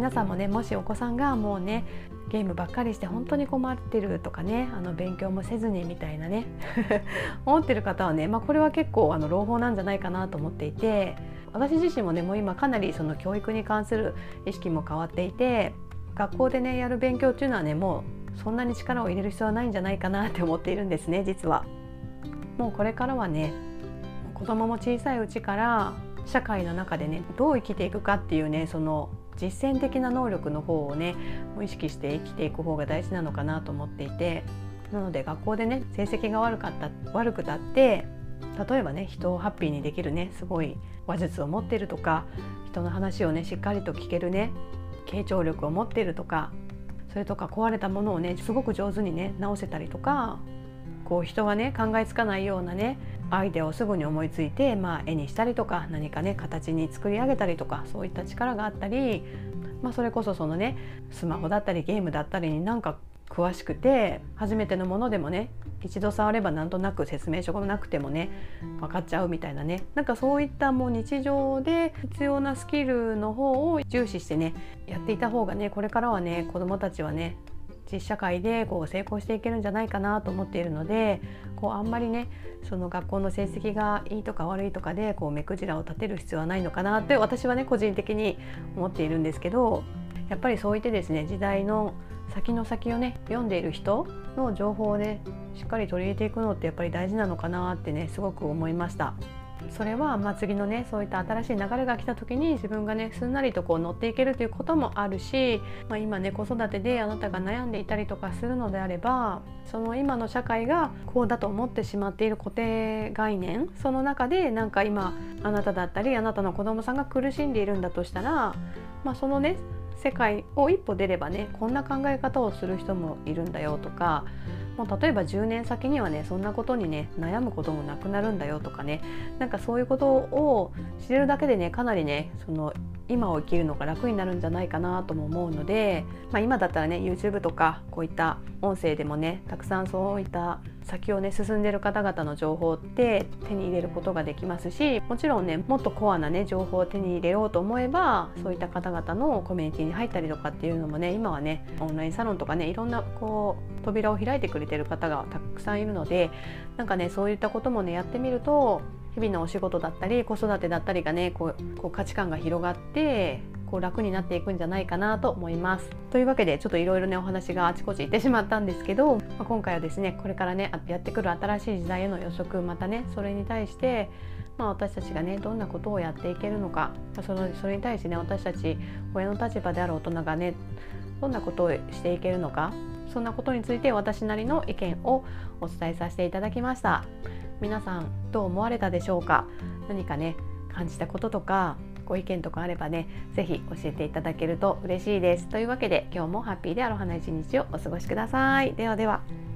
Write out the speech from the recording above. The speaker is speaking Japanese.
皆さんもねもしお子さんがもうねゲームばっかりして本当に困ってるとかねあの勉強もせずにみたいなね 思ってる方はね、まあ、これは結構あの朗報なんじゃないかなと思っていて私自身もねもう今かなりその教育に関する意識も変わっていて学校でねやる勉強っていうのはねもうそんなに力を入れる必要はないんじゃないかなって思っているんですね実は。もうこれからはね子供も小さいうちから社会の中でねどう生きていくかっていうねその実践的な能力の方をね意識して生きていく方が大事なのかなと思っていてなので学校でね成績が悪かった悪くたって例えばね人をハッピーにできるねすごい話術を持ってるとか人の話をねしっかりと聞けるね傾聴力を持ってるとかそれとか壊れたものをねすごく上手にね直せたりとかこう人がね考えつかないようなねアイデアをすぐに思いついて、まあ、絵にしたりとか何かね形に作り上げたりとかそういった力があったり、まあ、それこそそのねスマホだったりゲームだったりになんか詳しくて初めてのものでもね一度触ればなんとなく説明書がなくてもね分かっちゃうみたいなねなんかそういったもう日常で必要なスキルの方を重視してねやっていた方がねこれからはね子どもたちはね実社会でこう成功していけるんじゃないかなと思っているのでこうあんまりねその学校の成績がいいとか悪いとかでこう目くじらを立てる必要はないのかなって私はね個人的に思っているんですけどやっぱりそう言ってですね時代の先の先をね読んでいる人の情報をねしっかり取り入れていくのってやっぱり大事なのかなってねすごく思いました。それはまあ次のねそういった新しい流れが来た時に自分がねすんなりとこう乗っていけるということもあるし、まあ、今ね子育てであなたが悩んでいたりとかするのであればその今の社会がこうだと思ってしまっている固定概念その中でなんか今あなただったりあなたの子供さんが苦しんでいるんだとしたら、まあ、そのね世界を一歩出ればねこんな考え方をする人もいるんだよとかもう例えば10年先にはねそんなことにね悩むこともなくなるんだよとかねなんかそういうことを知れるだけでねかなりねその今を生きるのが楽になるんじゃないかなとも思うので、まあ、今だったらね YouTube とかこういった音声でもねたくさんそういった先をね進んでる方々の情報って手に入れることができますしもちろんねもっとコアなね情報を手に入れようと思えばそういった方々のコミュニティに入ったりとかっていうのもね今はねオンラインサロンとかねいろんなこう扉を開いてくれてる方がたくさんいるのでなんかねそういったこともねやってみると日々のお仕事だったり子育てだったりがねこうこう価値観が広がってこう楽になっていくんじゃないかなと思います。というわけでちょっといろいろねお話があちこち行ってしまったんですけど、まあ、今回はですねこれからねやってくる新しい時代への予測またねそれに対して、まあ、私たちがねどんなことをやっていけるのか、そのそれに対してね私たち親の立場である大人がねどんなことをしていけるのかそんなことについて私なりの意見をお伝えさせていただきました。皆さんどう思われたでしょうか？何かね感じたこととかご意見とかあればね是非教えていただけると嬉しいです。というわけで今日もハッピーでアロハな一日をお過ごしください。ではでは。